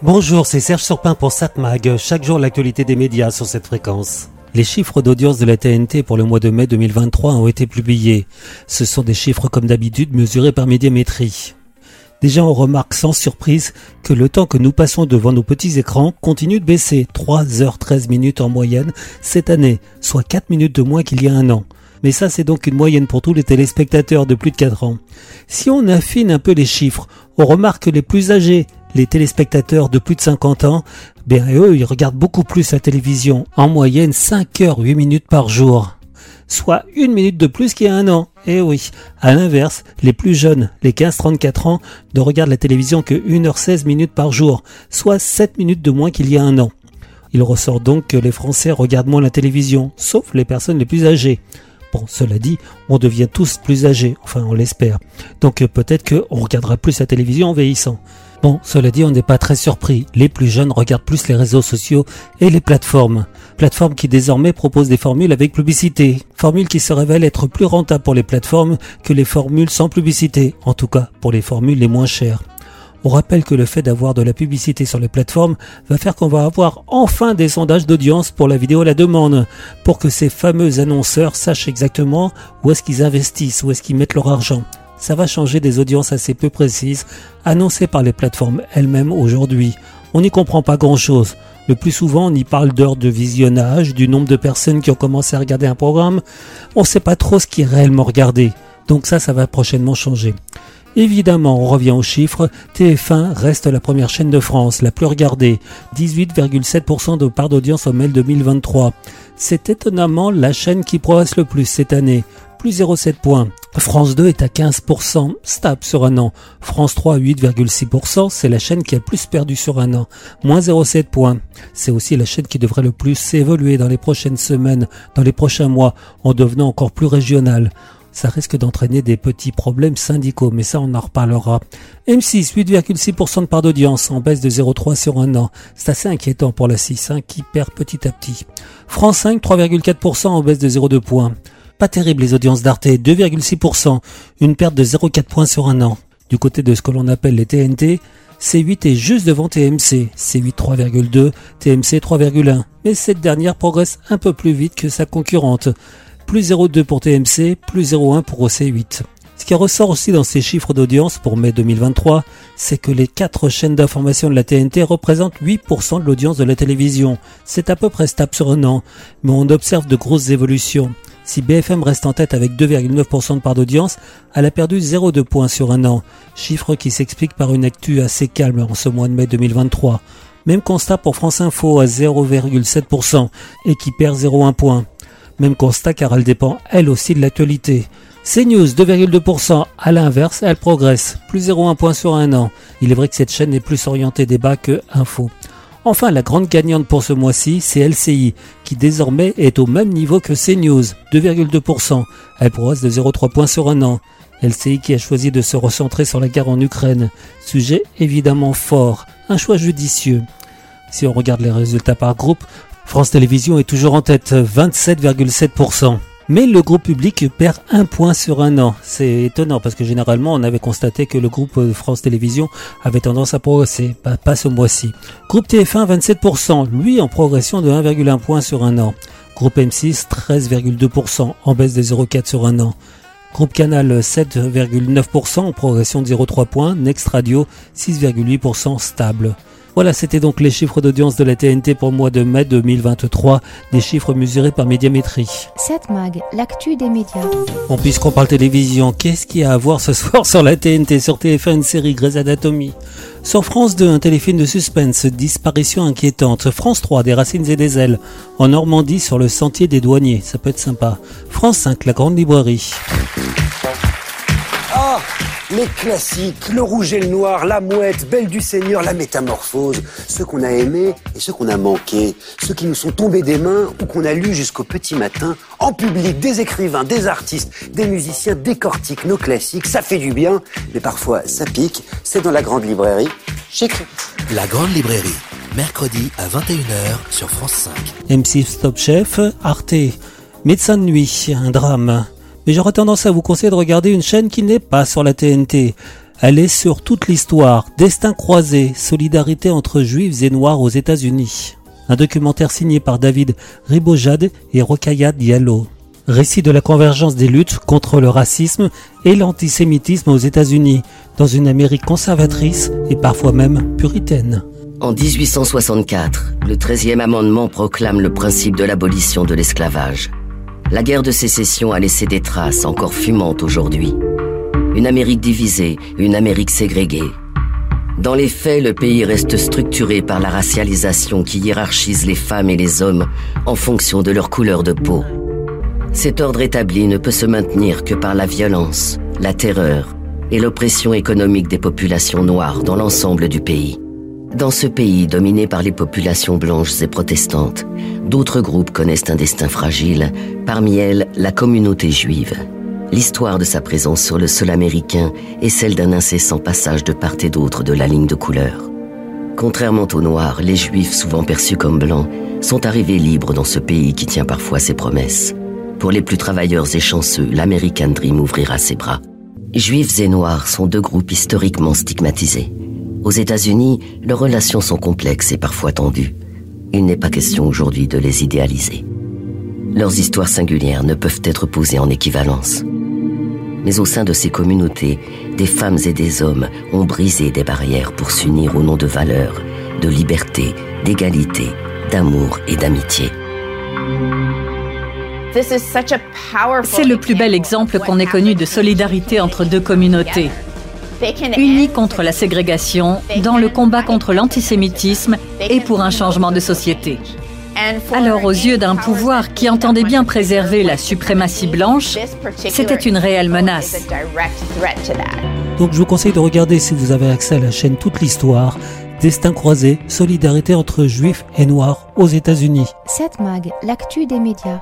Bonjour, c'est Serge Surpin pour SatMag. Chaque jour, l'actualité des médias sur cette fréquence. Les chiffres d'audience de la TNT pour le mois de mai 2023 ont été publiés. Ce sont des chiffres comme d'habitude mesurés par médiamétrie. Déjà, on remarque sans surprise que le temps que nous passons devant nos petits écrans continue de baisser. 3h13 minutes en moyenne cette année, soit 4 minutes de moins qu'il y a un an. Mais ça, c'est donc une moyenne pour tous les téléspectateurs de plus de 4 ans. Si on affine un peu les chiffres, on remarque que les plus âgés, les téléspectateurs de plus de 50 ans, ben eux, ils regardent beaucoup plus la télévision, en moyenne 5 heures 8 minutes par jour. Soit une minute de plus qu'il y a un an. Eh oui. À l'inverse, les plus jeunes, les 15-34 ans, ne regardent la télévision que 1h16 minutes par jour, soit 7 minutes de moins qu'il y a un an. Il ressort donc que les Français regardent moins la télévision, sauf les personnes les plus âgées. Bon, cela dit, on devient tous plus âgés, enfin on l'espère. Donc euh, peut-être qu'on regardera plus la télévision en vieillissant. Bon, cela dit, on n'est pas très surpris. Les plus jeunes regardent plus les réseaux sociaux et les plateformes. Plateformes qui désormais proposent des formules avec publicité. Formules qui se révèlent être plus rentables pour les plateformes que les formules sans publicité. En tout cas, pour les formules les moins chères. On rappelle que le fait d'avoir de la publicité sur les plateformes va faire qu'on va avoir enfin des sondages d'audience pour la vidéo à la demande, pour que ces fameux annonceurs sachent exactement où est-ce qu'ils investissent, où est-ce qu'ils mettent leur argent. Ça va changer des audiences assez peu précises, annoncées par les plateformes elles-mêmes aujourd'hui. On n'y comprend pas grand-chose. Le plus souvent, on y parle d'heures de visionnage, du nombre de personnes qui ont commencé à regarder un programme. On ne sait pas trop ce qui est réellement regardé. Donc ça, ça va prochainement changer. Évidemment, on revient aux chiffres, TF1 reste la première chaîne de France, la plus regardée, 18,7% de part d'audience au mail 2023. C'est étonnamment la chaîne qui progresse le plus cette année, plus 0,7 points. France 2 est à 15%, stable sur un an. France 3 à 8,6%, c'est la chaîne qui a plus perdu sur un an, moins 0,7 points. C'est aussi la chaîne qui devrait le plus évoluer dans les prochaines semaines, dans les prochains mois, en devenant encore plus régionale ça risque d'entraîner des petits problèmes syndicaux, mais ça on en reparlera. M6, 8,6% de part d'audience, en baisse de 0,3 sur un an. C'est assez inquiétant pour la 6, hein, qui perd petit à petit. France 5, 3,4% en baisse de 0,2 points. Pas terrible les audiences d'Arte, 2,6%, une perte de 0,4 points sur un an. Du côté de ce que l'on appelle les TNT, C8 est juste devant TMC, C8 3,2, TMC 3,1. Mais cette dernière progresse un peu plus vite que sa concurrente plus 0,2 pour TMC, plus 0,1 pour OC8. Ce qui ressort aussi dans ces chiffres d'audience pour mai 2023, c'est que les quatre chaînes d'information de la TNT représentent 8% de l'audience de la télévision. C'est à peu près stable sur un an, mais on observe de grosses évolutions. Si BFM reste en tête avec 2,9% de part d'audience, elle a perdu 0,2 points sur un an, chiffre qui s'explique par une actu assez calme en ce mois de mai 2023. Même constat pour France Info à 0,7% et qui perd 0,1 point. Même constat car elle dépend elle aussi de l'actualité. CNews 2,2%, à l'inverse, elle progresse, plus 0,1 point sur un an. Il est vrai que cette chaîne est plus orientée débat que info. Enfin, la grande gagnante pour ce mois-ci, c'est LCI, qui désormais est au même niveau que CNews, 2,2%. Elle progresse de 0,3 points sur un an. LCI qui a choisi de se recentrer sur la guerre en Ukraine. Sujet évidemment fort, un choix judicieux. Si on regarde les résultats par groupe, France Télévisions est toujours en tête, 27,7%. Mais le groupe public perd un point sur un an. C'est étonnant parce que généralement on avait constaté que le groupe France Télévisions avait tendance à progresser, pas, pas ce mois-ci. Groupe TF1 27%, lui en progression de 1,1 point sur un an. Groupe M6 13,2% en baisse de 0,4 sur un an. Groupe Canal 7,9% en progression de 0,3 points. Next Radio 6,8% stable. Voilà, c'était donc les chiffres d'audience de la TNT pour le mois de mai 2023, des chiffres mesurés par médiamétrie. 7 mag, l'actu des médias. Bon, puisqu'on parle télévision, qu'est-ce qu'il y a à voir ce soir sur la TNT Sur TF1, une série Grey's Anatomy? Sur France 2, un téléfilm de suspense, disparition inquiétante. France 3, des racines et des ailes. En Normandie, sur le sentier des douaniers, ça peut être sympa. France 5, la grande librairie. Ah les classiques, le rouge et le noir, la mouette, Belle du Seigneur, la métamorphose, ceux qu'on a aimés et ceux qu'on a manqués, ceux qui nous sont tombés des mains ou qu'on a lus jusqu'au petit matin, en public, des écrivains, des artistes, des musiciens décortiquent nos classiques, ça fait du bien, mais parfois ça pique, c'est dans la grande librairie. Chic. La grande librairie, mercredi à 21h sur France 5. M6 Stop Chef, Arte, Médecin de nuit, un drame mais j'aurais tendance à vous conseiller de regarder une chaîne qui n'est pas sur la TNT. Elle est sur toute l'histoire, destin croisé, solidarité entre juifs et noirs aux États-Unis. Un documentaire signé par David Ribojad et Rokaya Diallo. Récit de la convergence des luttes contre le racisme et l'antisémitisme aux États-Unis, dans une Amérique conservatrice et parfois même puritaine. En 1864, le 13e amendement proclame le principe de l'abolition de l'esclavage. La guerre de sécession a laissé des traces encore fumantes aujourd'hui. Une Amérique divisée, une Amérique ségréguée. Dans les faits, le pays reste structuré par la racialisation qui hiérarchise les femmes et les hommes en fonction de leur couleur de peau. Cet ordre établi ne peut se maintenir que par la violence, la terreur et l'oppression économique des populations noires dans l'ensemble du pays. Dans ce pays dominé par les populations blanches et protestantes, d'autres groupes connaissent un destin fragile, parmi elles la communauté juive. L'histoire de sa présence sur le sol américain est celle d'un incessant passage de part et d'autre de la ligne de couleur. Contrairement aux Noirs, les Juifs, souvent perçus comme blancs, sont arrivés libres dans ce pays qui tient parfois ses promesses. Pour les plus travailleurs et chanceux, l'American Dream ouvrira ses bras. Juifs et Noirs sont deux groupes historiquement stigmatisés. Aux États-Unis, leurs relations sont complexes et parfois tendues. Il n'est pas question aujourd'hui de les idéaliser. Leurs histoires singulières ne peuvent être posées en équivalence. Mais au sein de ces communautés, des femmes et des hommes ont brisé des barrières pour s'unir au nom de valeurs, de liberté, d'égalité, d'amour et d'amitié. C'est le plus bel exemple qu'on ait connu de solidarité entre deux communautés unis contre la ségrégation, dans le combat contre l'antisémitisme et pour un changement de société. Alors, aux yeux d'un pouvoir qui entendait bien préserver la suprématie blanche, c'était une réelle menace. Donc, je vous conseille de regarder, si vous avez accès à la chaîne Toute l'Histoire, Destin croisé, solidarité entre juifs et noirs aux États-Unis. Cette mag, l'actu des médias.